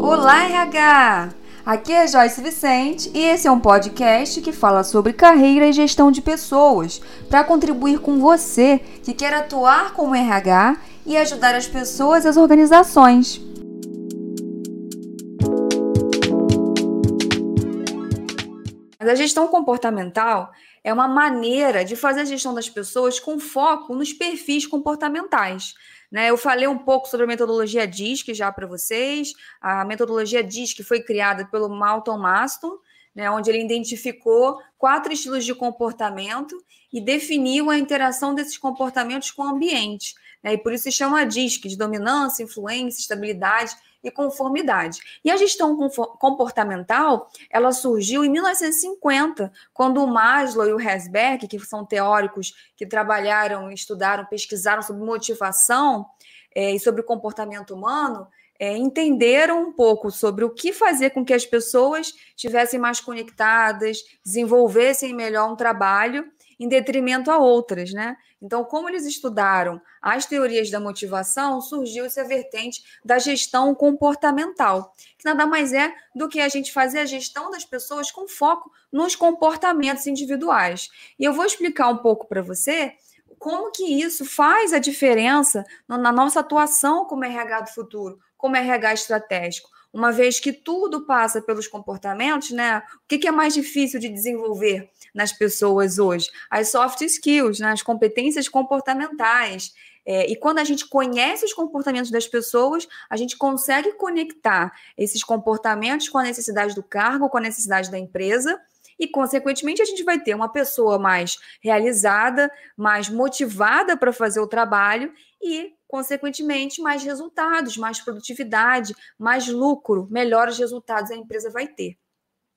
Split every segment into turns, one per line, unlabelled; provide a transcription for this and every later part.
Olá, RH! Aqui é Joyce Vicente e esse é um podcast que fala sobre carreira e gestão de pessoas para contribuir com você que quer atuar como RH e ajudar as pessoas e as organizações. a gestão comportamental é uma maneira de fazer a gestão das pessoas com foco nos perfis comportamentais. Né? Eu falei um pouco sobre a metodologia DISC já para vocês. A metodologia DISC foi criada pelo Malton Maston, né, onde ele identificou quatro estilos de comportamento e definiu a interação desses comportamentos com o ambiente. Né, e por isso se chama DISC, de dominância, influência, estabilidade e conformidade. E a gestão comportamental, ela surgiu em 1950, quando o Maslow e o Herzberg, que são teóricos que trabalharam, estudaram, pesquisaram sobre motivação é, e sobre comportamento humano, é, entenderam um pouco sobre o que fazer com que as pessoas estivessem mais conectadas, desenvolvessem melhor um trabalho em detrimento a outras, né? Então, como eles estudaram as teorias da motivação, surgiu essa vertente da gestão comportamental, que nada mais é do que a gente fazer a gestão das pessoas com foco nos comportamentos individuais. E eu vou explicar um pouco para você como que isso faz a diferença na nossa atuação como RH do futuro, como RH estratégico uma vez que tudo passa pelos comportamentos, né? O que, é mais difícil de desenvolver nas pessoas hoje? As soft skills, né? as competências comportamentais. É, e quando a gente conhece os comportamentos das pessoas, a gente consegue conectar esses comportamentos com a necessidade do cargo, com a necessidade da empresa, e, consequentemente, a gente vai ter uma pessoa mais realizada, mais motivada para fazer o trabalho e, consequentemente, mais resultados, mais produtividade, mais lucro, melhores resultados a empresa vai ter.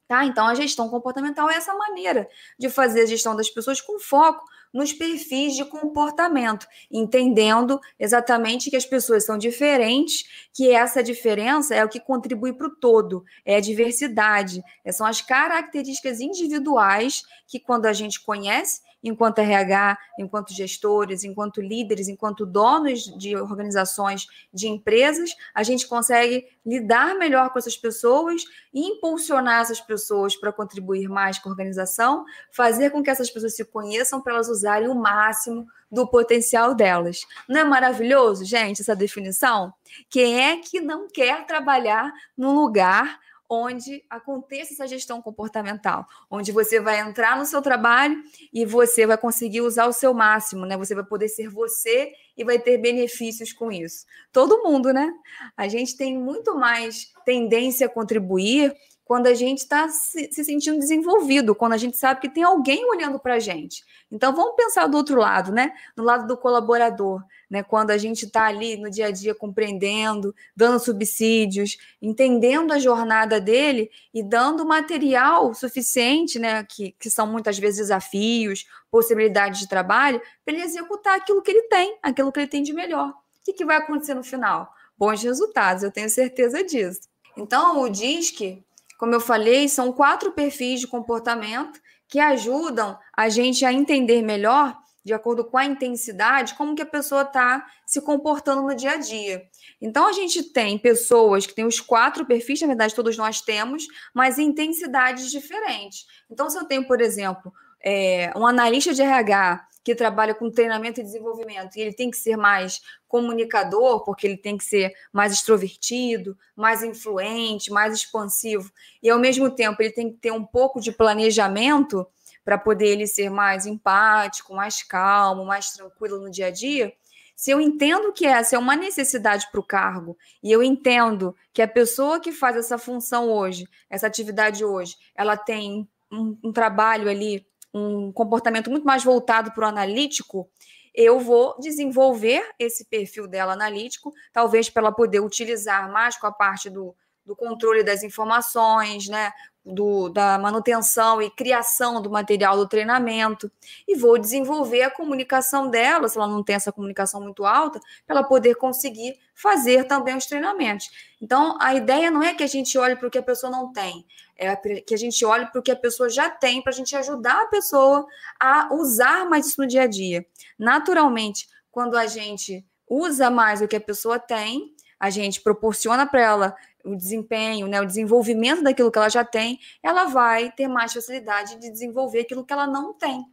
Tá? Então, a gestão comportamental é essa maneira de fazer a gestão das pessoas com foco nos perfis de comportamento, entendendo exatamente que as pessoas são diferentes, que essa diferença é o que contribui para o todo, é a diversidade, são as características individuais que, quando a gente conhece, enquanto RH, enquanto gestores, enquanto líderes, enquanto donos de organizações, de empresas, a gente consegue lidar melhor com essas pessoas e impulsionar essas pessoas para contribuir mais com a organização, fazer com que essas pessoas se conheçam para elas usarem o máximo do potencial delas. Não é maravilhoso, gente, essa definição? Quem é que não quer trabalhar num lugar onde aconteça essa gestão comportamental, onde você vai entrar no seu trabalho e você vai conseguir usar o seu máximo, né? Você vai poder ser você e vai ter benefícios com isso. Todo mundo, né? A gente tem muito mais tendência a contribuir quando a gente está se, se, sentindo desenvolvido, quando a gente sabe que tem alguém olhando para a gente. Então vamos pensar do outro lado, né? No lado do colaborador, né? Quando a gente está ali no dia a dia compreendendo, dando subsídios, entendendo a jornada dele e dando material suficiente, né? Que, que são muitas vezes desafios, possibilidades de trabalho, para ele executar aquilo que ele tem, aquilo que ele tem de melhor. O que, que vai acontecer no final? Bons resultados, eu tenho certeza disso. Então, o DISC como eu falei, são quatro perfis de comportamento que ajudam a gente a entender melhor, de acordo com a intensidade, como que a pessoa está se comportando no dia a dia. Então, a gente tem pessoas que têm os quatro perfis, na verdade, todos nós temos, mas intensidades diferentes. Então, se eu tenho, por exemplo, é, um analista de RH que trabalha com treinamento e desenvolvimento, e ele tem que ser mais comunicador, porque ele tem que ser mais extrovertido, mais influente, mais expansivo, e ao mesmo tempo ele tem que ter um pouco de planejamento para poder ele ser mais empático, mais calmo, mais tranquilo no dia a dia. Se eu entendo que essa é uma necessidade para o cargo e eu entendo que a pessoa que faz essa função hoje, essa atividade hoje, ela tem um, um trabalho ali um comportamento muito mais voltado para o analítico, eu vou desenvolver esse perfil dela analítico, talvez para ela poder utilizar mais com a parte do, do controle das informações, né? Do, da manutenção e criação do material do treinamento e vou desenvolver a comunicação dela, se ela não tem essa comunicação muito alta, para ela poder conseguir fazer também os treinamentos. Então, a ideia não é que a gente olhe para o que a pessoa não tem, é que a gente olhe para o que a pessoa já tem, para a gente ajudar a pessoa a usar mais isso no dia a dia. Naturalmente, quando a gente usa mais o que a pessoa tem, a gente proporciona para ela o desempenho, né, o desenvolvimento daquilo que ela já tem, ela vai ter mais facilidade de desenvolver aquilo que ela não tem.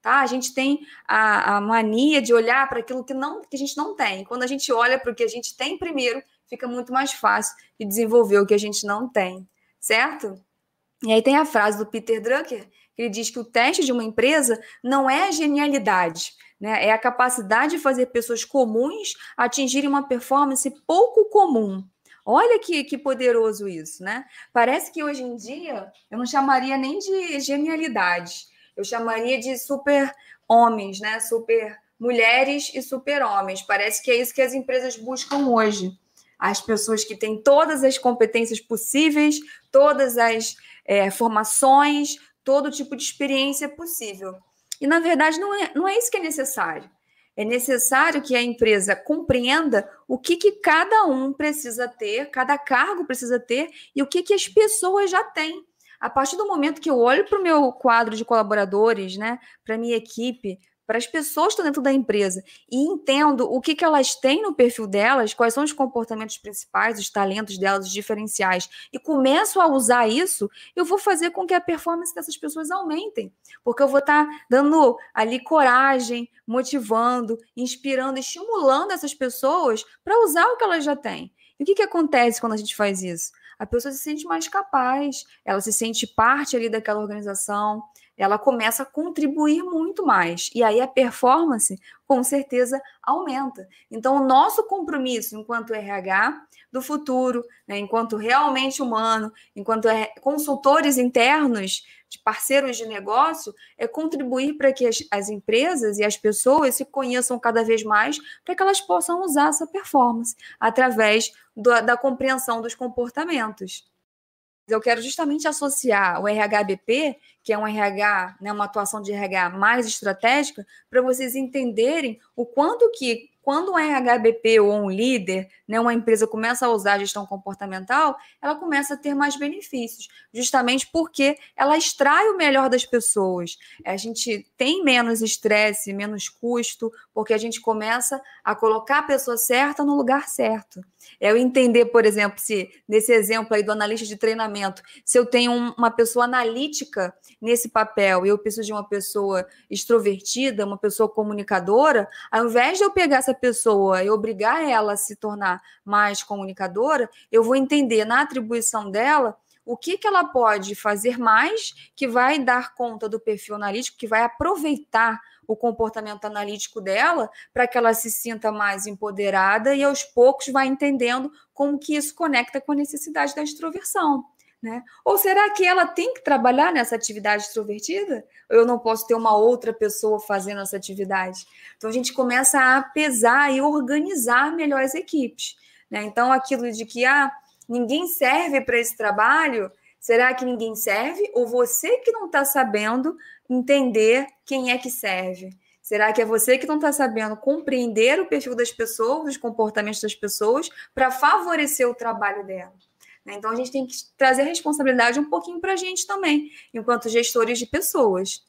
Tá? A gente tem a, a mania de olhar para aquilo que, não, que a gente não tem. Quando a gente olha para o que a gente tem primeiro, fica muito mais fácil de desenvolver o que a gente não tem, certo? E aí tem a frase do Peter Drucker, que ele diz que o teste de uma empresa não é a genialidade, né? é a capacidade de fazer pessoas comuns atingirem uma performance pouco comum. Olha que, que poderoso isso, né? Parece que hoje em dia eu não chamaria nem de genialidade, eu chamaria de super homens, né? Super mulheres e super homens. Parece que é isso que as empresas buscam hoje. As pessoas que têm todas as competências possíveis, todas as é, formações, todo tipo de experiência possível. E, na verdade, não é, não é isso que é necessário. É necessário que a empresa compreenda o que, que cada um precisa ter, cada cargo precisa ter e o que, que as pessoas já têm. A partir do momento que eu olho para o meu quadro de colaboradores, né, para minha equipe, para as pessoas que estão dentro da empresa e entendo o que, que elas têm no perfil delas, quais são os comportamentos principais, os talentos delas, os diferenciais, e começo a usar isso, eu vou fazer com que a performance dessas pessoas aumentem, porque eu vou estar tá dando ali coragem, motivando, inspirando, estimulando essas pessoas para usar o que elas já têm. E o que, que acontece quando a gente faz isso? A pessoa se sente mais capaz, ela se sente parte ali daquela organização, ela começa a contribuir muito mais. E aí a performance, com certeza, aumenta. Então, o nosso compromisso enquanto RH do futuro, né, enquanto realmente humano, enquanto consultores internos, de parceiros de negócio, é contribuir para que as, as empresas e as pessoas se conheçam cada vez mais, para que elas possam usar essa performance através do, da compreensão dos comportamentos eu quero justamente associar o RHBP, que é um RH, né, uma atuação de RH mais estratégica, para vocês entenderem o quanto que quando um RHBP ou um líder, né, uma empresa começa a usar a gestão comportamental, ela começa a ter mais benefícios, justamente porque ela extrai o melhor das pessoas. A gente tem menos estresse, menos custo, porque a gente começa a colocar a pessoa certa no lugar certo. É eu entender, por exemplo, se nesse exemplo aí do analista de treinamento, se eu tenho uma pessoa analítica nesse papel e eu preciso de uma pessoa extrovertida, uma pessoa comunicadora, ao invés de eu pegar essa pessoa e obrigar ela a se tornar mais comunicadora, eu vou entender na atribuição dela o que, que ela pode fazer mais que vai dar conta do perfil analítico, que vai aproveitar o comportamento analítico dela para que ela se sinta mais empoderada e aos poucos vai entendendo como que isso conecta com a necessidade da extroversão. Né? Ou será que ela tem que trabalhar nessa atividade extrovertida? Eu não posso ter uma outra pessoa fazendo essa atividade? Então a gente começa a pesar e organizar melhor as equipes. Né? Então aquilo de que ah, ninguém serve para esse trabalho, será que ninguém serve? Ou você que não está sabendo entender quem é que serve? Será que é você que não está sabendo compreender o perfil das pessoas, os comportamentos das pessoas, para favorecer o trabalho dela? Né? Então, a gente tem que trazer a responsabilidade um pouquinho para a gente também, enquanto gestores de pessoas.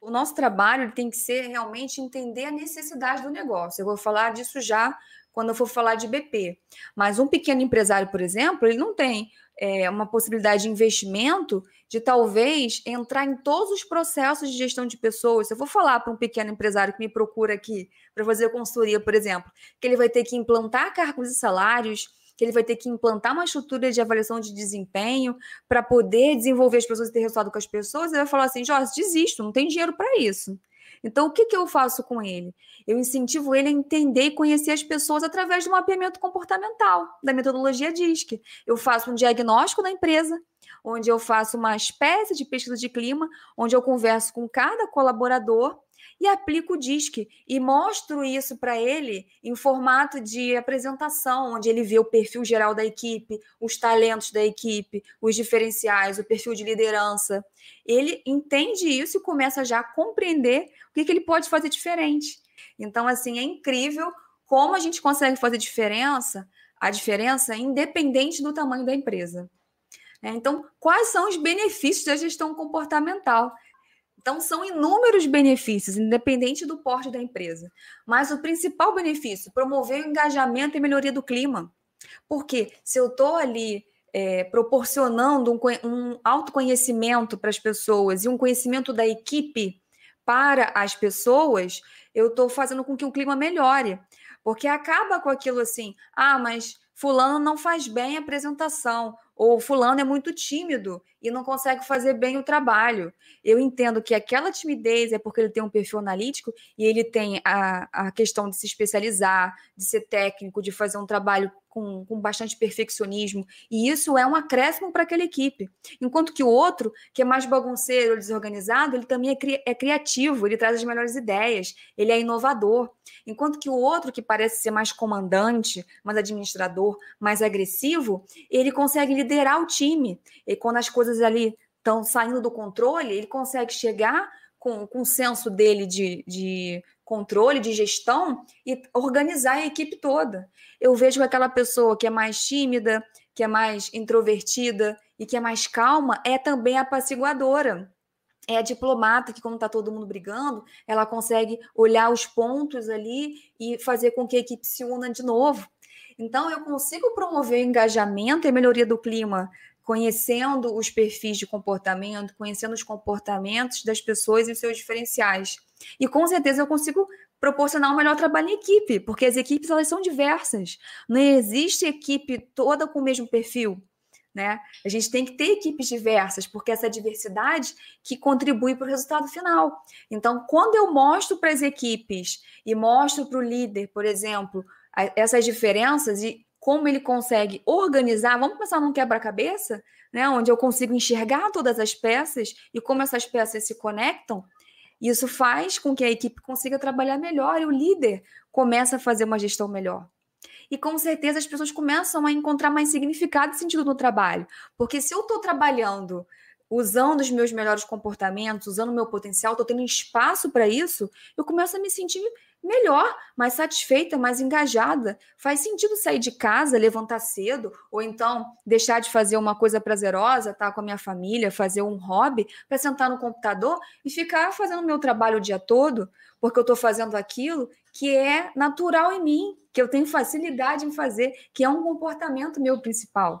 O nosso trabalho tem que ser realmente entender a necessidade do negócio. Eu vou falar disso já quando eu for falar de BP. Mas um pequeno empresário, por exemplo, ele não tem é, uma possibilidade de investimento de talvez entrar em todos os processos de gestão de pessoas. Se eu vou falar para um pequeno empresário que me procura aqui para fazer consultoria, por exemplo, que ele vai ter que implantar cargos e salários, que ele vai ter que implantar uma estrutura de avaliação de desempenho para poder desenvolver as pessoas e ter resultado com as pessoas, ele vai falar assim: Jorge, desisto, não tem dinheiro para isso. Então, o que, que eu faço com ele? Eu incentivo ele a entender e conhecer as pessoas através do mapeamento comportamental, da metodologia DISC. Eu faço um diagnóstico da empresa, onde eu faço uma espécie de pesquisa de clima, onde eu converso com cada colaborador e aplico o DISC e mostro isso para ele em formato de apresentação, onde ele vê o perfil geral da equipe, os talentos da equipe, os diferenciais, o perfil de liderança. Ele entende isso e começa já a compreender o que, que ele pode fazer diferente. Então, assim, é incrível como a gente consegue fazer diferença, a diferença independente do tamanho da empresa. É, então, quais são os benefícios da gestão comportamental? Então, são inúmeros benefícios, independente do porte da empresa. Mas o principal benefício, promover o engajamento e melhoria do clima. Porque se eu estou ali é, proporcionando um, um autoconhecimento para as pessoas e um conhecimento da equipe para as pessoas, eu estou fazendo com que o clima melhore. Porque acaba com aquilo assim, ah, mas fulano não faz bem a apresentação, ou fulano é muito tímido e não consegue fazer bem o trabalho. Eu entendo que aquela timidez é porque ele tem um perfil analítico e ele tem a, a questão de se especializar, de ser técnico, de fazer um trabalho com, com bastante perfeccionismo, e isso é um acréscimo para aquela equipe. Enquanto que o outro, que é mais bagunceiro, desorganizado, ele também é, cri é criativo, ele traz as melhores ideias, ele é inovador. Enquanto que o outro, que parece ser mais comandante, mais administrador, mais agressivo, ele consegue liderar o time. E quando as coisas ali estão saindo do controle, ele consegue chegar com, com o senso dele de, de controle, de gestão e organizar a equipe toda. Eu vejo aquela pessoa que é mais tímida, que é mais introvertida e que é mais calma, é também apaciguadora. É a diplomata que, quando está todo mundo brigando, ela consegue olhar os pontos ali e fazer com que a equipe se una de novo. Então, eu consigo promover o engajamento e a melhoria do clima conhecendo os perfis de comportamento, conhecendo os comportamentos das pessoas e os seus diferenciais. E com certeza eu consigo proporcionar um melhor trabalho em equipe, porque as equipes elas são diversas. Não existe equipe toda com o mesmo perfil. Né? A gente tem que ter equipes diversas, porque essa diversidade que contribui para o resultado final. Então, quando eu mostro para as equipes e mostro para o líder, por exemplo, essas diferenças e como ele consegue organizar, vamos pensar num quebra-cabeça, né, onde eu consigo enxergar todas as peças e como essas peças se conectam, isso faz com que a equipe consiga trabalhar melhor e o líder começa a fazer uma gestão melhor. E com certeza as pessoas começam a encontrar mais significado e sentido no trabalho. Porque se eu estou trabalhando usando os meus melhores comportamentos, usando o meu potencial, estou tendo espaço para isso, eu começo a me sentir melhor, mais satisfeita, mais engajada. Faz sentido sair de casa, levantar cedo, ou então deixar de fazer uma coisa prazerosa, estar tá, com a minha família, fazer um hobby, para sentar no computador e ficar fazendo meu trabalho o dia todo, porque eu estou fazendo aquilo que é natural em mim, que eu tenho facilidade em fazer, que é um comportamento meu principal.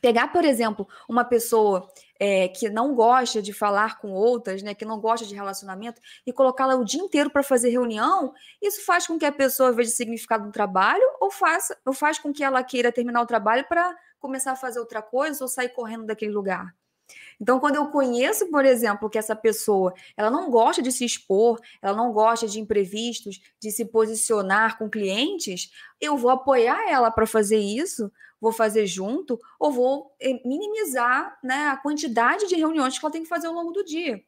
Pegar, por exemplo, uma pessoa é, que não gosta de falar com outras, né, que não gosta de relacionamento, e colocá-la o dia inteiro para fazer reunião, isso faz com que a pessoa veja significado no trabalho ou, faça, ou faz com que ela queira terminar o trabalho para começar a fazer outra coisa ou sair correndo daquele lugar. Então, quando eu conheço, por exemplo, que essa pessoa ela não gosta de se expor, ela não gosta de imprevistos, de se posicionar com clientes, eu vou apoiar ela para fazer isso, vou fazer junto, ou vou eh, minimizar né, a quantidade de reuniões que ela tem que fazer ao longo do dia.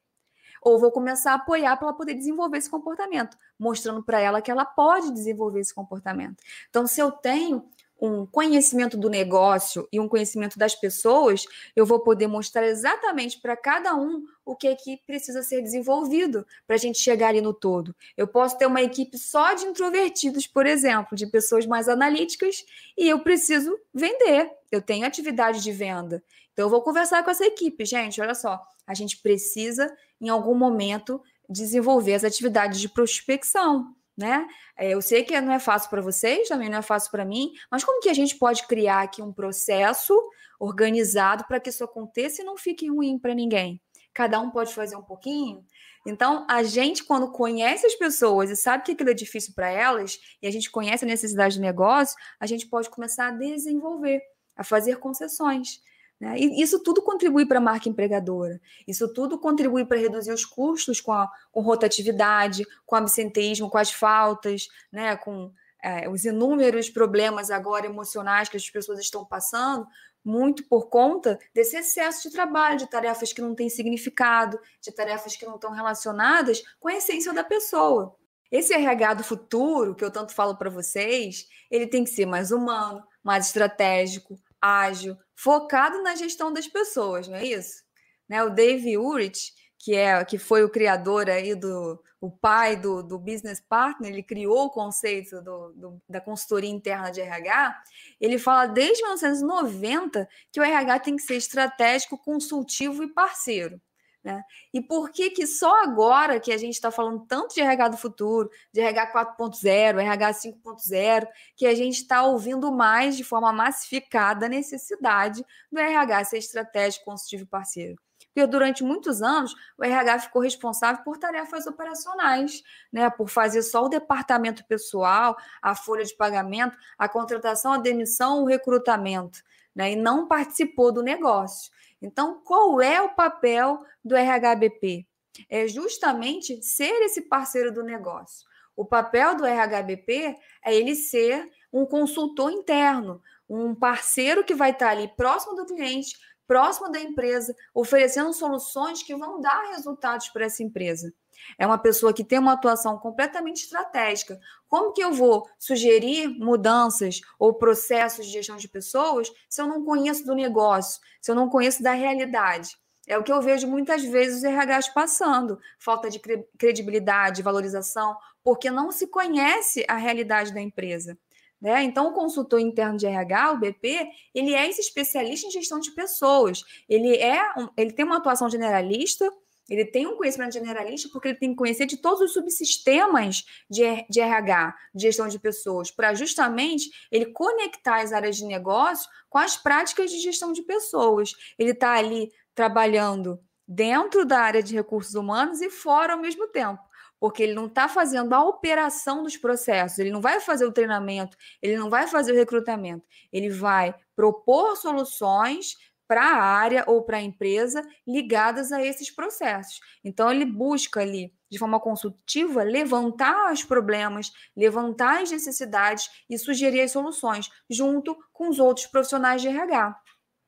Ou vou começar a apoiar para ela poder desenvolver esse comportamento, mostrando para ela que ela pode desenvolver esse comportamento. Então, se eu tenho um conhecimento do negócio e um conhecimento das pessoas, eu vou poder mostrar exatamente para cada um o que é que precisa ser desenvolvido para a gente chegar ali no todo. Eu posso ter uma equipe só de introvertidos, por exemplo, de pessoas mais analíticas, e eu preciso vender. Eu tenho atividade de venda. Então, eu vou conversar com essa equipe. Gente, olha só, a gente precisa, em algum momento, desenvolver as atividades de prospecção né? É, eu sei que não é fácil para vocês, também não é fácil para mim, mas como que a gente pode criar aqui um processo organizado para que isso aconteça e não fique ruim para ninguém? Cada um pode fazer um pouquinho. Então, a gente, quando conhece as pessoas e sabe que aquilo é difícil para elas, e a gente conhece a necessidade do negócio, a gente pode começar a desenvolver, a fazer concessões. Né? E isso tudo contribui para a marca empregadora. Isso tudo contribui para reduzir os custos com, a, com rotatividade, com absenteísmo, com as faltas, né? com é, os inúmeros problemas agora emocionais que as pessoas estão passando, muito por conta desse excesso de trabalho, de tarefas que não têm significado, de tarefas que não estão relacionadas com a essência da pessoa. Esse RH do futuro, que eu tanto falo para vocês, ele tem que ser mais humano, mais estratégico, ágil, focado na gestão das pessoas, não é isso? Né? O Dave Urich, que é que foi o criador aí do o pai do, do business partner, ele criou o conceito do, do, da consultoria interna de RH. Ele fala desde 1990 que o RH tem que ser estratégico, consultivo e parceiro. Né? E por que que só agora que a gente está falando tanto de RH do futuro, de RH 4.0, RH 5.0, que a gente está ouvindo mais de forma massificada a necessidade do RH ser estratégico, consultivo e parceiro? Porque durante muitos anos o RH ficou responsável por tarefas operacionais, né? Por fazer só o departamento pessoal, a folha de pagamento, a contratação, a demissão, o recrutamento, né? E não participou do negócio. Então, qual é o papel do RHBP? É justamente ser esse parceiro do negócio. O papel do RHBP é ele ser um consultor interno, um parceiro que vai estar ali próximo do cliente, próximo da empresa, oferecendo soluções que vão dar resultados para essa empresa. É uma pessoa que tem uma atuação completamente estratégica. Como que eu vou sugerir mudanças ou processos de gestão de pessoas se eu não conheço do negócio, se eu não conheço da realidade? É o que eu vejo muitas vezes os RHs passando, falta de credibilidade, valorização, porque não se conhece a realidade da empresa. Né? Então, o consultor interno de RH, o BP, ele é esse especialista em gestão de pessoas. Ele é, ele tem uma atuação generalista, ele tem um conhecimento generalista porque ele tem que conhecer de todos os subsistemas de, de RH, de gestão de pessoas, para justamente ele conectar as áreas de negócio com as práticas de gestão de pessoas. Ele está ali trabalhando dentro da área de recursos humanos e fora ao mesmo tempo porque ele não está fazendo a operação dos processos, ele não vai fazer o treinamento, ele não vai fazer o recrutamento, ele vai propor soluções para a área ou para a empresa ligadas a esses processos. Então, ele busca ali, de forma consultiva, levantar os problemas, levantar as necessidades e sugerir as soluções, junto com os outros profissionais de RH.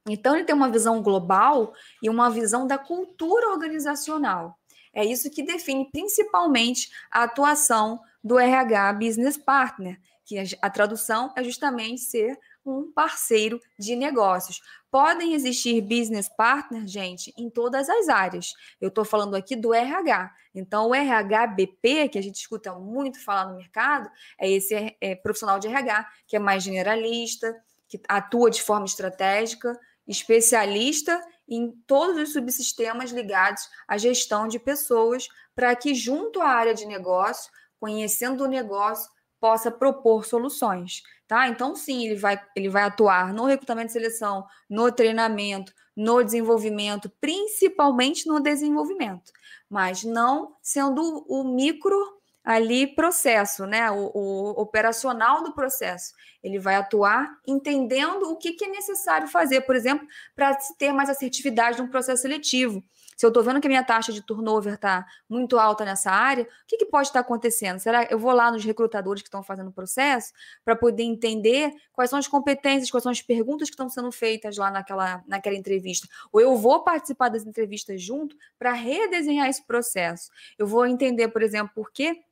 Então, ele tem uma visão global e uma visão da cultura organizacional. É isso que define principalmente a atuação do RH Business Partner, que a tradução é justamente ser um parceiro de negócios. Podem existir business partners, gente, em todas as áreas. Eu estou falando aqui do RH. Então, o RHBP, que a gente escuta muito falar no mercado, é esse é, profissional de RH, que é mais generalista, que atua de forma estratégica, especialista em todos os subsistemas ligados à gestão de pessoas, para que, junto à área de negócio, conhecendo o negócio, possa propor soluções. Tá? Então, sim, ele vai, ele vai atuar no recrutamento e seleção, no treinamento, no desenvolvimento, principalmente no desenvolvimento, mas não sendo o micro ali processo, né? O, o, operacional do processo. Ele vai atuar entendendo o que, que é necessário fazer, por exemplo, para se ter mais assertividade no processo seletivo. Se eu estou vendo que a minha taxa de turnover está muito alta nessa área, o que, que pode estar acontecendo? Será que eu vou lá nos recrutadores que estão fazendo o processo para poder entender quais são as competências, quais são as perguntas que estão sendo feitas lá naquela, naquela entrevista? Ou eu vou participar das entrevistas junto para redesenhar esse processo? Eu vou entender, por exemplo, por que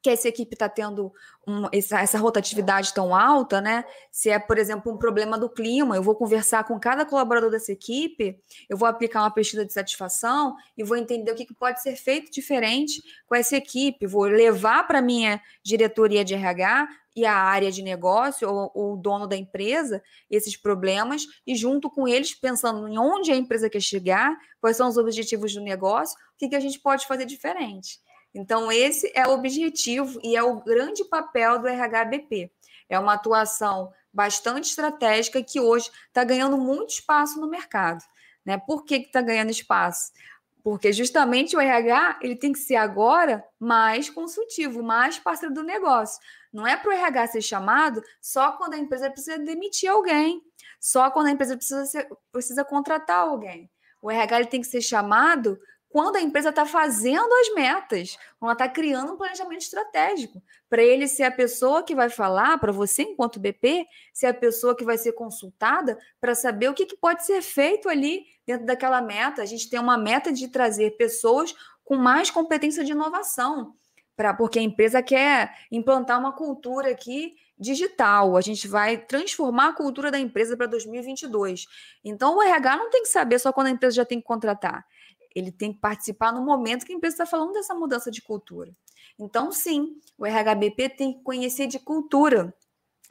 que essa equipe está tendo um, essa, essa, rotatividade tão alta, né? Se é, por exemplo, um problema do clima, eu vou conversar com cada colaborador dessa equipe, eu vou aplicar uma pesquisa de satisfação e vou entender o que, que pode ser feito diferente com essa equipe, vou levar para minha diretoria de RH e a área de negócio ou, ou o dono da empresa esses problemas e junto com eles pensando em onde a empresa quer chegar, quais são os objetivos do negócio, o que, que a gente pode fazer diferente. Então, esse é o objetivo e é o grande papel do RHBP. É uma atuação bastante estratégica que hoje está ganhando muito espaço no mercado. Né? Por que está ganhando espaço? Porque justamente o RH ele tem que ser agora mais consultivo, mais parceiro do negócio. Não é para o RH ser chamado só quando a empresa precisa demitir alguém, só quando a empresa precisa, ser, precisa contratar alguém. O RH ele tem que ser chamado quando a empresa está fazendo as metas, quando ela está criando um planejamento estratégico, para ele ser a pessoa que vai falar, para você, enquanto BP, ser a pessoa que vai ser consultada para saber o que, que pode ser feito ali dentro daquela meta. A gente tem uma meta de trazer pessoas com mais competência de inovação, pra, porque a empresa quer implantar uma cultura aqui digital. A gente vai transformar a cultura da empresa para 2022. Então, o RH não tem que saber só quando a empresa já tem que contratar ele tem que participar no momento que a empresa está falando dessa mudança de cultura. Então, sim, o RHBP tem que conhecer de cultura,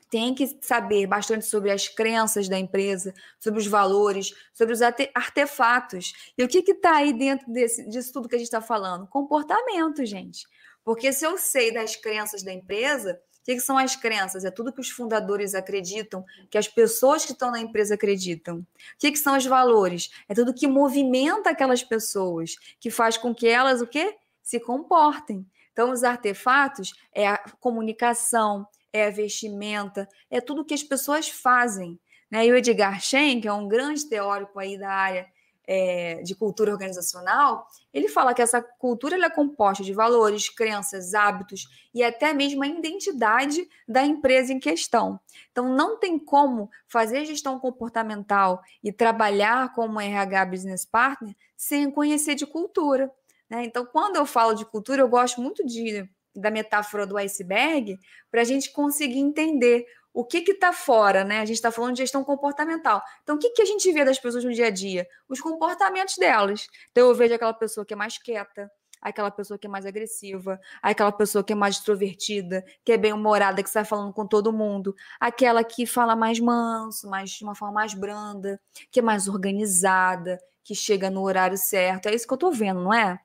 tem que saber bastante sobre as crenças da empresa, sobre os valores, sobre os artefatos. E o que está aí dentro desse, disso tudo que a gente está falando? Comportamento, gente. Porque se eu sei das crenças da empresa, que, que são as crenças? É tudo que os fundadores acreditam, que as pessoas que estão na empresa acreditam. O que, que são os valores? É tudo que movimenta aquelas pessoas, que faz com que elas o quê? Se comportem. Então, os artefatos é a comunicação, é a vestimenta, é tudo que as pessoas fazem. Né? E o Edgar Schenck, que é um grande teórico aí da área é, de cultura organizacional, ele fala que essa cultura é composta de valores, crenças, hábitos e até mesmo a identidade da empresa em questão. Então, não tem como fazer gestão comportamental e trabalhar como RH Business Partner sem conhecer de cultura. Né? Então, quando eu falo de cultura, eu gosto muito de da metáfora do iceberg para a gente conseguir entender o que está fora, né? A gente está falando de gestão comportamental. Então, o que, que a gente vê das pessoas no dia a dia? Os comportamentos delas. Então, eu vejo aquela pessoa que é mais quieta, aquela pessoa que é mais agressiva, aquela pessoa que é mais extrovertida, que é bem-humorada, que sai falando com todo mundo, aquela que fala mais manso, mais de uma forma mais branda, que é mais organizada, que chega no horário certo. É isso que eu estou vendo, não é?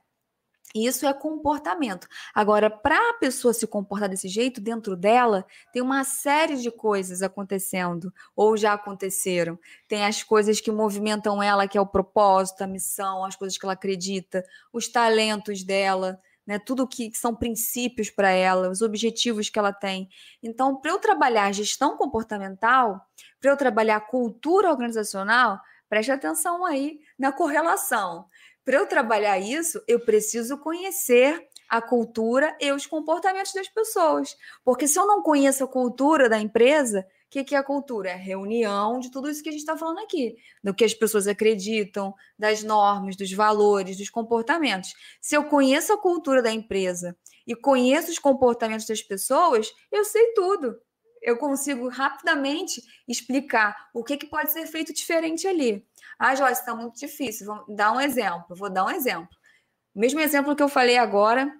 Isso é comportamento. Agora, para a pessoa se comportar desse jeito, dentro dela, tem uma série de coisas acontecendo, ou já aconteceram. Tem as coisas que movimentam ela, que é o propósito, a missão, as coisas que ela acredita, os talentos dela, né? tudo que são princípios para ela, os objetivos que ela tem. Então, para eu trabalhar gestão comportamental, para eu trabalhar cultura organizacional, preste atenção aí na correlação. Para eu trabalhar isso, eu preciso conhecer a cultura e os comportamentos das pessoas. Porque se eu não conheço a cultura da empresa, o que, que é a cultura? É a reunião de tudo isso que a gente está falando aqui, do que as pessoas acreditam, das normas, dos valores, dos comportamentos. Se eu conheço a cultura da empresa e conheço os comportamentos das pessoas, eu sei tudo. Eu consigo rapidamente explicar o que, que pode ser feito diferente ali. Ah, Joyce, está muito difícil. Vou dar um exemplo. Vou dar um exemplo. O mesmo exemplo que eu falei agora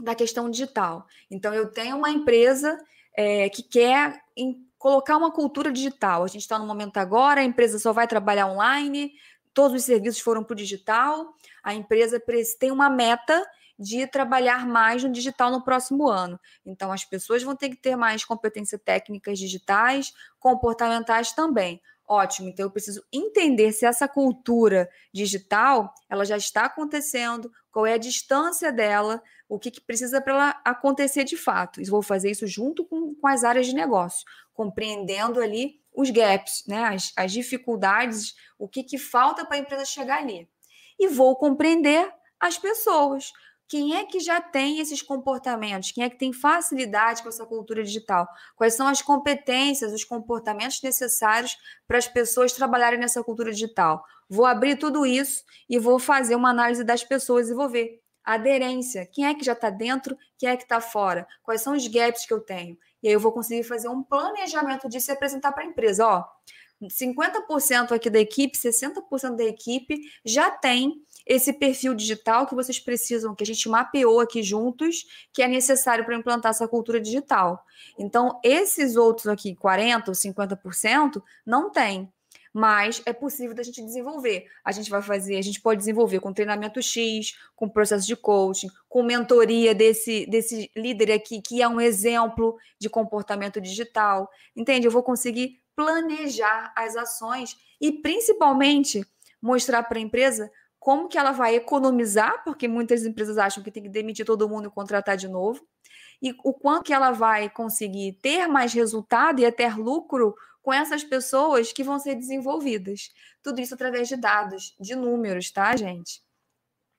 da questão digital. Então, eu tenho uma empresa é, que quer em, colocar uma cultura digital. A gente está no momento agora, a empresa só vai trabalhar online, todos os serviços foram para o digital, a empresa tem uma meta de trabalhar mais no digital no próximo ano. Então, as pessoas vão ter que ter mais competências técnicas digitais, comportamentais também. Ótimo, então eu preciso entender se essa cultura digital ela já está acontecendo, qual é a distância dela, o que, que precisa para ela acontecer de fato. E vou fazer isso junto com, com as áreas de negócio, compreendendo ali os gaps, né, as, as dificuldades, o que, que falta para a empresa chegar ali. E vou compreender as pessoas, quem é que já tem esses comportamentos? Quem é que tem facilidade com essa cultura digital? Quais são as competências, os comportamentos necessários para as pessoas trabalharem nessa cultura digital? Vou abrir tudo isso e vou fazer uma análise das pessoas e vou ver aderência. Quem é que já está dentro? Quem é que está fora? Quais são os gaps que eu tenho? E aí eu vou conseguir fazer um planejamento disso e apresentar para a empresa. Ó, 50% aqui da equipe, 60% da equipe já tem esse perfil digital que vocês precisam, que a gente mapeou aqui juntos, que é necessário para implantar essa cultura digital. Então, esses outros aqui, 40% ou 50%, não tem. Mas é possível da gente desenvolver. A gente vai fazer, a gente pode desenvolver com treinamento X, com processo de coaching, com mentoria desse, desse líder aqui, que é um exemplo de comportamento digital. Entende? Eu vou conseguir planejar as ações e, principalmente, mostrar para a empresa como que ela vai economizar, porque muitas empresas acham que tem que demitir todo mundo e contratar de novo, e o quanto que ela vai conseguir ter mais resultado e ter lucro com essas pessoas que vão ser desenvolvidas. Tudo isso através de dados, de números, tá, gente?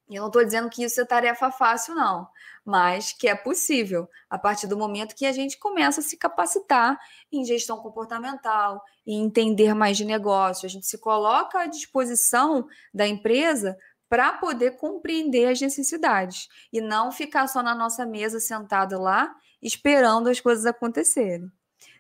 Eu não estou dizendo que isso é tarefa fácil, não, mas que é possível a partir do momento que a gente começa a se capacitar em gestão comportamental, em entender mais de negócio. A gente se coloca à disposição da empresa para poder compreender as necessidades e não ficar só na nossa mesa sentado lá esperando as coisas acontecerem.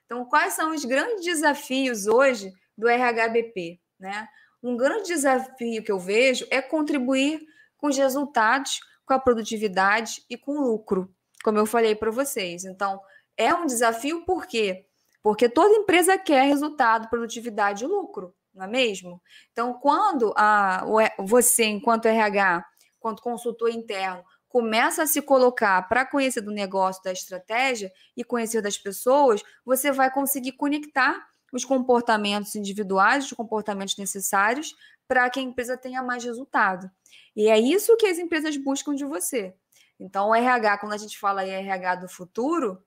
Então, quais são os grandes desafios hoje do RHBP? Né? Um grande desafio que eu vejo é contribuir com os resultados, com a produtividade e com o lucro, como eu falei para vocês. Então, é um desafio por quê? Porque toda empresa quer resultado, produtividade e lucro, não é mesmo? Então, quando a, você, enquanto RH, enquanto consultor interno, começa a se colocar para conhecer do negócio, da estratégia e conhecer das pessoas, você vai conseguir conectar os comportamentos individuais, os comportamentos necessários para que a empresa tenha mais resultado. E é isso que as empresas buscam de você. Então, o RH, quando a gente fala em RH do futuro,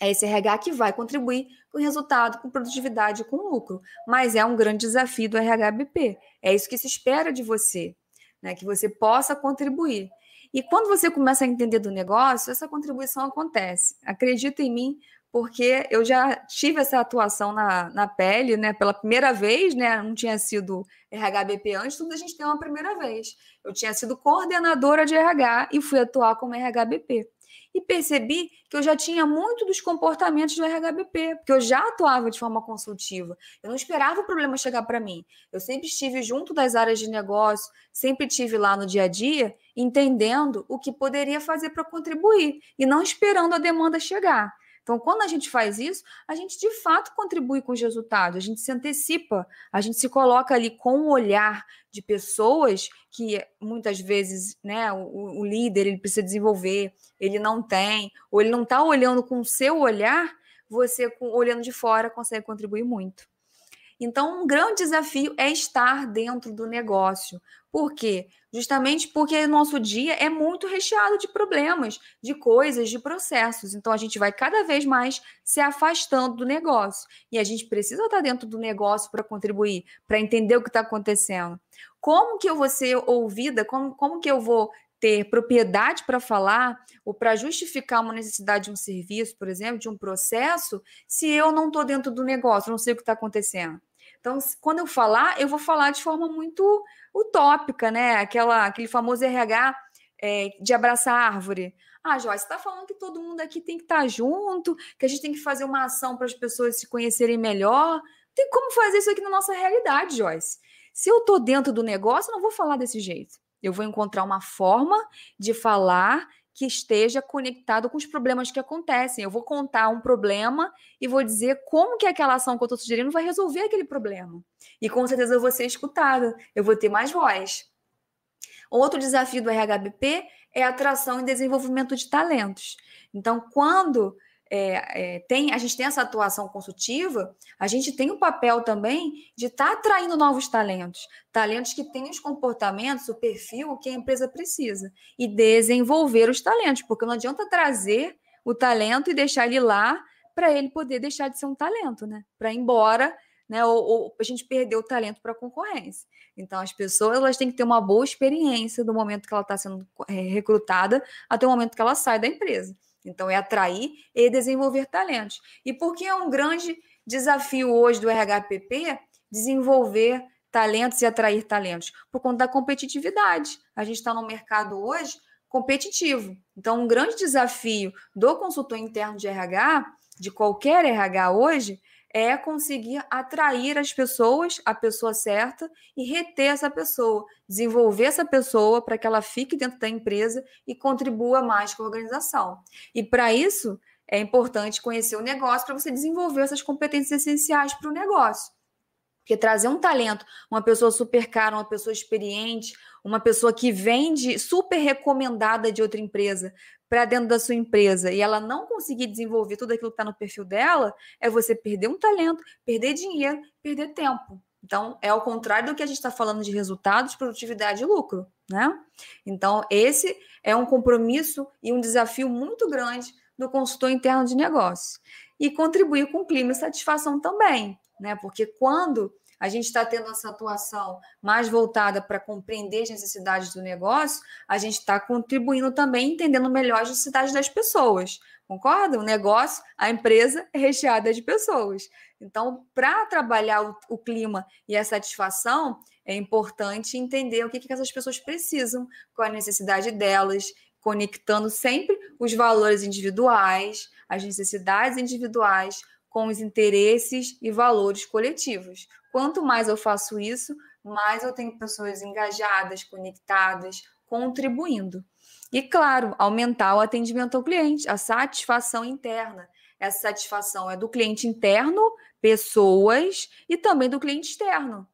é esse RH que vai contribuir com resultado, com produtividade, com lucro. Mas é um grande desafio do RHBP. É isso que se espera de você, né? que você possa contribuir. E quando você começa a entender do negócio, essa contribuição acontece. Acredita em mim, porque eu já tive essa atuação na, na pele, né? Pela primeira vez, né? Não tinha sido RHBP antes, tudo a gente tem uma primeira vez. Eu tinha sido coordenadora de RH e fui atuar como RHBP e percebi que eu já tinha muito dos comportamentos do RHBP, porque eu já atuava de forma consultiva. Eu não esperava o problema chegar para mim. Eu sempre estive junto das áreas de negócio, sempre estive lá no dia a dia, entendendo o que poderia fazer para contribuir e não esperando a demanda chegar. Então, quando a gente faz isso, a gente de fato contribui com os resultados, a gente se antecipa, a gente se coloca ali com o olhar de pessoas que muitas vezes né, o, o líder ele precisa desenvolver, ele não tem, ou ele não está olhando com o seu olhar, você olhando de fora consegue contribuir muito. Então, um grande desafio é estar dentro do negócio. Por quê? Justamente porque nosso dia é muito recheado de problemas, de coisas, de processos. Então, a gente vai cada vez mais se afastando do negócio. E a gente precisa estar dentro do negócio para contribuir, para entender o que está acontecendo. Como que eu vou ser ouvida? Como, como que eu vou ter propriedade para falar ou para justificar uma necessidade de um serviço, por exemplo, de um processo, se eu não estou dentro do negócio, não sei o que está acontecendo. Então, quando eu falar, eu vou falar de forma muito utópica, né? Aquela, aquele famoso RH é, de abraçar árvore. Ah, Joyce, está falando que todo mundo aqui tem que estar tá junto, que a gente tem que fazer uma ação para as pessoas se conhecerem melhor. Tem como fazer isso aqui na nossa realidade, Joyce. Se eu estou dentro do negócio, eu não vou falar desse jeito. Eu vou encontrar uma forma de falar que esteja conectado com os problemas que acontecem. Eu vou contar um problema e vou dizer como que aquela ação que eu estou sugerindo vai resolver aquele problema. E com certeza eu vou ser escutada, eu vou ter mais voz. Outro desafio do RHBP é atração e desenvolvimento de talentos. Então, quando é, é, tem, a gente tem essa atuação consultiva, a gente tem o papel também de estar tá atraindo novos talentos, talentos que têm os comportamentos, o perfil que a empresa precisa, e desenvolver os talentos, porque não adianta trazer o talento e deixar ele lá para ele poder deixar de ser um talento, né? Para ir embora, né? Ou, ou, a gente perder o talento para a concorrência. Então, as pessoas elas têm que ter uma boa experiência do momento que ela está sendo é, recrutada até o momento que ela sai da empresa. Então, é atrair e desenvolver talentos. E por que é um grande desafio hoje do RHPP desenvolver talentos e atrair talentos? Por conta da competitividade. A gente está no mercado hoje competitivo. Então, um grande desafio do consultor interno de RH, de qualquer RH hoje, é conseguir atrair as pessoas, a pessoa certa, e reter essa pessoa, desenvolver essa pessoa para que ela fique dentro da empresa e contribua mais com a organização. E para isso, é importante conhecer o negócio para você desenvolver essas competências essenciais para o negócio. Porque trazer um talento, uma pessoa super cara, uma pessoa experiente, uma pessoa que vende super recomendada de outra empresa para dentro da sua empresa e ela não conseguir desenvolver tudo aquilo que está no perfil dela, é você perder um talento, perder dinheiro, perder tempo. Então, é ao contrário do que a gente está falando de resultados, produtividade e lucro, né? Então, esse é um compromisso e um desafio muito grande do consultor interno de negócio. E contribuir com o clima e satisfação também né? Porque quando a gente está tendo essa atuação mais voltada para compreender as necessidades do negócio, a gente está contribuindo também, entendendo melhor as necessidades das pessoas. Concorda? O negócio, a empresa é recheada de pessoas. Então, para trabalhar o, o, clima e a satisfação, é importante entender o que, que essas pessoas precisam, qual a necessidade delas, conectando sempre os valores individuais, as necessidades individuais com os interesses e valores coletivos. Quanto mais eu faço isso, mais eu tenho pessoas engajadas, conectadas, contribuindo. E, claro, aumentar o atendimento ao cliente, a satisfação interna. essa satisfação é do cliente interno, pessoas, e também do cliente externo.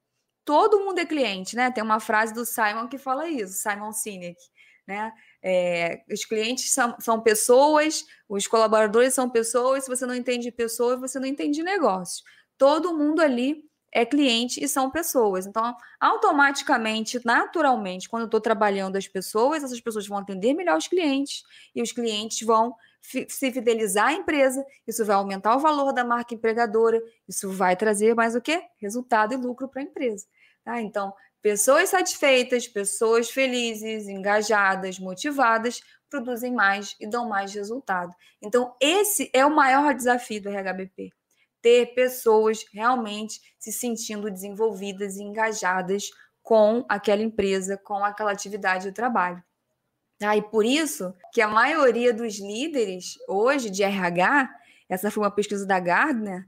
Todo mundo é cliente, né? Tem uma frase do Simon que fala isso, Simon Sinek, né? É, os clientes são, são pessoas, os colaboradores são pessoas. Se você não entende pessoas, você não entende negócio. Todo mundo ali é cliente e são pessoas. Então, automaticamente, naturalmente, quando eu estou trabalhando as pessoas, essas pessoas vão atender melhor os clientes e os clientes vão se fidelizar à empresa. Isso vai aumentar o valor da marca empregadora. Isso vai trazer mais o quê? Resultado e lucro para a empresa. Tá? Então, pessoas satisfeitas, pessoas felizes, engajadas, motivadas, produzem mais e dão mais resultado. Então, esse é o maior desafio do RHBP ter pessoas realmente se sentindo desenvolvidas e engajadas com aquela empresa, com aquela atividade de trabalho. Ah, e por isso que a maioria dos líderes hoje de RH, essa foi uma pesquisa da Gardner,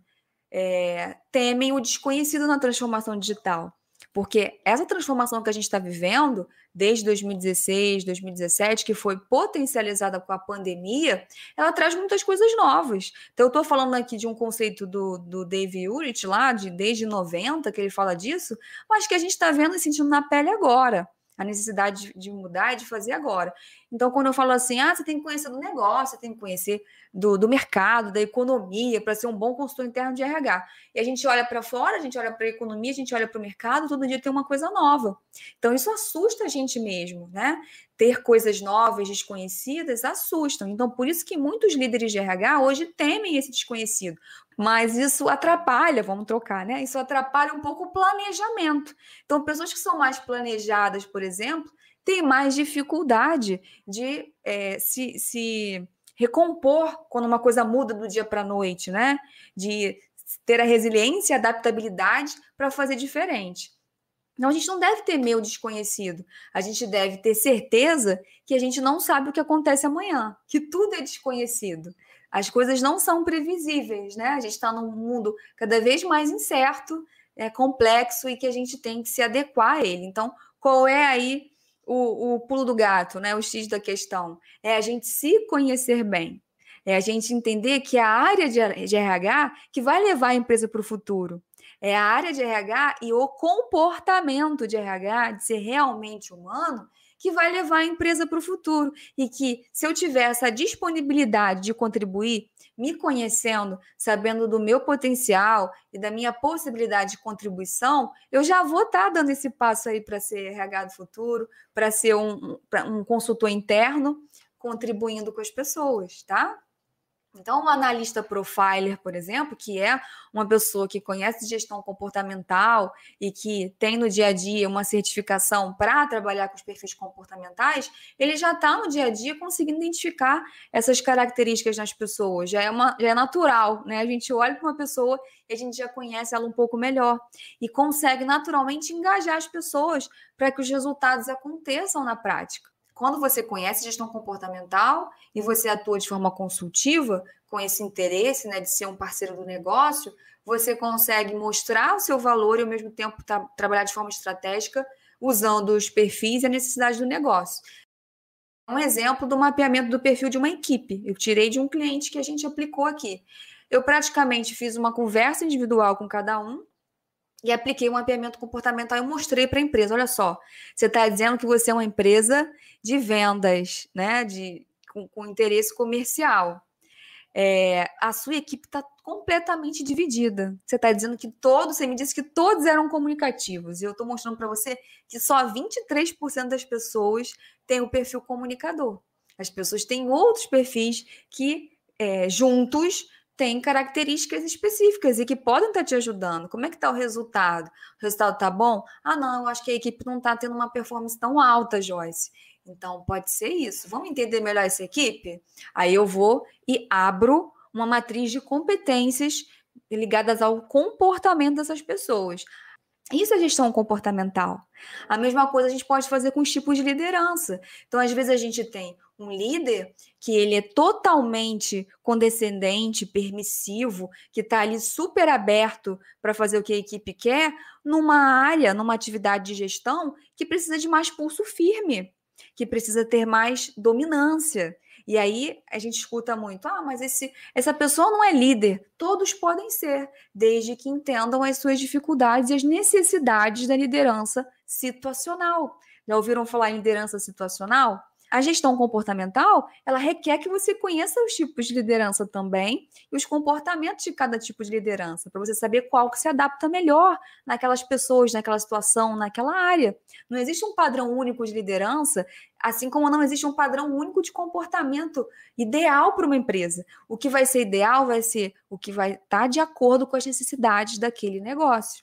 é, temem o desconhecido na transformação digital. Porque essa transformação que a gente está vivendo, desde 2016, 2017, que foi potencializada com a pandemia, ela traz muitas coisas novas. Então, eu estou falando aqui de um conceito do, do Dave Urich, lá, de desde 90, que ele fala disso, mas que a gente está vendo e sentindo na pele agora a necessidade de mudar e de fazer agora. Então, quando eu falo assim, ah, você tem que conhecer do negócio, você tem que conhecer do, do mercado, da economia, para ser um bom consultor interno de RH. E a gente olha para fora, a gente olha para a economia, a gente olha para o mercado, todo dia tem uma coisa nova. Então, isso assusta a gente mesmo, né? Ter coisas novas, desconhecidas, assustam. Então, por isso que muitos líderes de RH hoje temem esse desconhecido, mas isso atrapalha, vamos trocar, né? Isso atrapalha um pouco o planejamento. Então, pessoas que são mais planejadas, por exemplo, têm mais dificuldade de é, se, se recompor quando uma coisa muda do dia para a noite, né? De ter a resiliência e adaptabilidade para fazer diferente. Então, a gente não deve temer o desconhecido. A gente deve ter certeza que a gente não sabe o que acontece amanhã, que tudo é desconhecido as coisas não são previsíveis, né? A gente está num mundo cada vez mais incerto, é, complexo e que a gente tem que se adequar a ele. Então, qual é aí o, o pulo do gato, né? O X da questão? É a gente se conhecer bem. É a gente entender que a área de, de RH que vai levar a empresa para o futuro. É a área de RH e o comportamento de RH, de ser realmente humano, que vai levar a empresa para o futuro. E que, se eu tiver essa disponibilidade de contribuir, me conhecendo, sabendo do meu potencial e da minha possibilidade de contribuição, eu já vou estar tá dando esse passo aí para ser RH do futuro, para ser um, um consultor interno, contribuindo com as pessoas, tá? Então, um analista profiler, por exemplo, que é uma pessoa que conhece gestão comportamental e que tem no dia a dia uma certificação para trabalhar com os perfis comportamentais, ele já está no dia a dia conseguindo identificar essas características nas pessoas. Já é, uma, já é natural, né? A gente olha para uma pessoa e a gente já conhece ela um pouco melhor e consegue naturalmente engajar as pessoas para que os resultados aconteçam na prática. Quando você conhece gestão comportamental e você atua de forma consultiva, com esse interesse né, de ser um parceiro do negócio, você consegue mostrar o seu valor e, ao mesmo tempo, tra trabalhar de forma estratégica usando os perfis e a necessidade do negócio. Um exemplo do mapeamento do perfil de uma equipe. Eu tirei de um cliente que a gente aplicou aqui. Eu praticamente fiz uma conversa individual com cada um e apliquei um mapeamento comportamental e mostrei para a empresa. Olha só, você está dizendo que você é uma empresa de vendas, né? De, com, com interesse comercial. É, a sua equipe está completamente dividida. Você está dizendo que todos, você me disse que todos eram comunicativos, e eu estou mostrando para você que só 23% das pessoas têm o perfil comunicador. As pessoas têm outros perfis que, é, juntos, tem características específicas e que podem estar te ajudando. Como é que está o resultado? O resultado está bom? Ah, não, eu acho que a equipe não está tendo uma performance tão alta, Joyce. Então, pode ser isso. Vamos entender melhor essa equipe? Aí eu vou e abro uma matriz de competências ligadas ao comportamento dessas pessoas. Isso é gestão comportamental. A mesma coisa a gente pode fazer com os tipos de liderança. Então, às vezes, a gente tem um líder que ele é totalmente condescendente, permissivo, que está ali super aberto para fazer o que a equipe quer, numa área, numa atividade de gestão que precisa de mais pulso firme, que precisa ter mais dominância. E aí a gente escuta muito: ah, mas esse, essa pessoa não é líder. Todos podem ser, desde que entendam as suas dificuldades e as necessidades da liderança situacional. Já ouviram falar em liderança situacional? A gestão comportamental, ela requer que você conheça os tipos de liderança também e os comportamentos de cada tipo de liderança, para você saber qual que se adapta melhor naquelas pessoas, naquela situação, naquela área. Não existe um padrão único de liderança, assim como não existe um padrão único de comportamento ideal para uma empresa. O que vai ser ideal vai ser o que vai estar tá de acordo com as necessidades daquele negócio.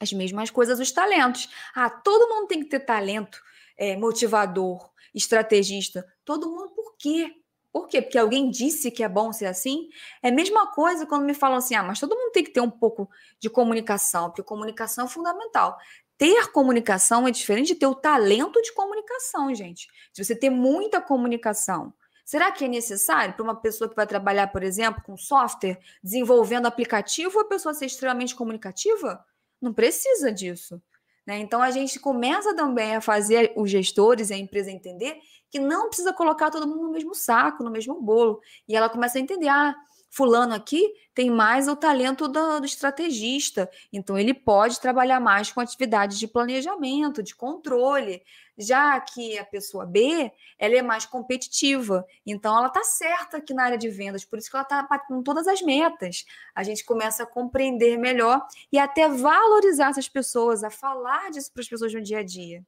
As mesmas coisas os talentos. Ah, todo mundo tem que ter talento é, motivador, estrategista. Todo mundo, por quê? Por quê? Porque alguém disse que é bom ser assim? É a mesma coisa quando me falam assim, ah, mas todo mundo tem que ter um pouco de comunicação, porque comunicação é fundamental. Ter comunicação é diferente de ter o talento de comunicação, gente. Se você ter muita comunicação, será que é necessário para uma pessoa que vai trabalhar, por exemplo, com software, desenvolvendo aplicativo, a pessoa ser extremamente comunicativa? Não precisa disso. Né? Então a gente começa também a fazer os gestores e a empresa entender que não precisa colocar todo mundo no mesmo saco, no mesmo bolo. E ela começa a entender: ah, fulano aqui tem mais o talento do, do, estrategista, então ele pode trabalhar mais com atividades de planejamento, de controle, já que a pessoa B, ela é mais competitiva, então ela está certa aqui na área de vendas, por isso que ela está com todas as metas. A gente começa a compreender melhor e até valorizar essas pessoas, a falar disso para as pessoas no dia a dia.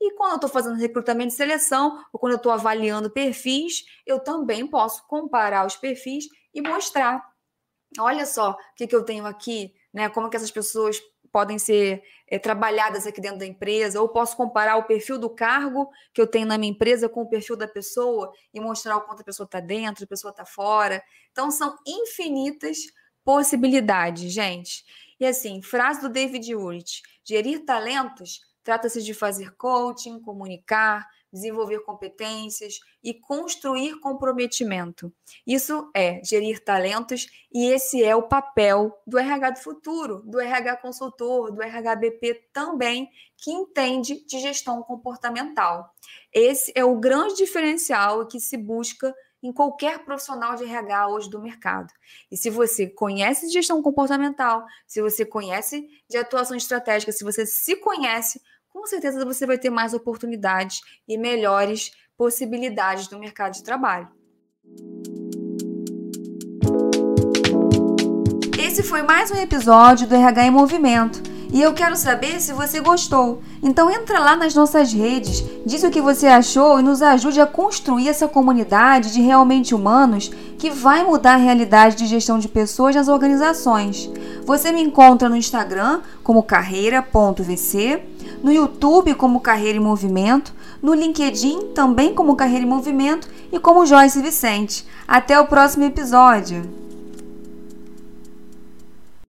E quando eu estou fazendo recrutamento e seleção, ou quando eu estou avaliando perfis, eu também posso comparar os perfis e mostrar. Olha só o que, que eu tenho aqui, né? Como que essas pessoas podem ser é, trabalhadas aqui dentro da empresa, ou posso comparar o perfil do cargo que eu tenho na minha empresa com o perfil da pessoa e mostrar o quanto a pessoa está dentro, a pessoa está fora. Então, são infinitas possibilidades, gente. E assim, frase do David Urich: gerir talentos trata-se de fazer coaching, comunicar, desenvolver competências e construir comprometimento. Isso é gerir talentos e esse é o papel do RH do futuro, do RH consultor, do RHBP também, que entende de gestão comportamental. Esse é o grande diferencial que se busca em qualquer profissional de RH hoje do mercado. E se você conhece de gestão comportamental, se você conhece de atuação estratégica, se você se conhece, com certeza você vai ter mais oportunidades e melhores possibilidades no mercado de trabalho. Esse foi mais um episódio do RH em Movimento e eu quero saber se você gostou. Então entra lá nas nossas redes, diz o que você achou e nos ajude a construir essa comunidade de realmente humanos que vai mudar a realidade de gestão de pessoas nas organizações. Você me encontra no Instagram como carreira.vc, no YouTube como Carreira em Movimento, no LinkedIn também como Carreira em Movimento e como Joyce Vicente. Até o próximo episódio!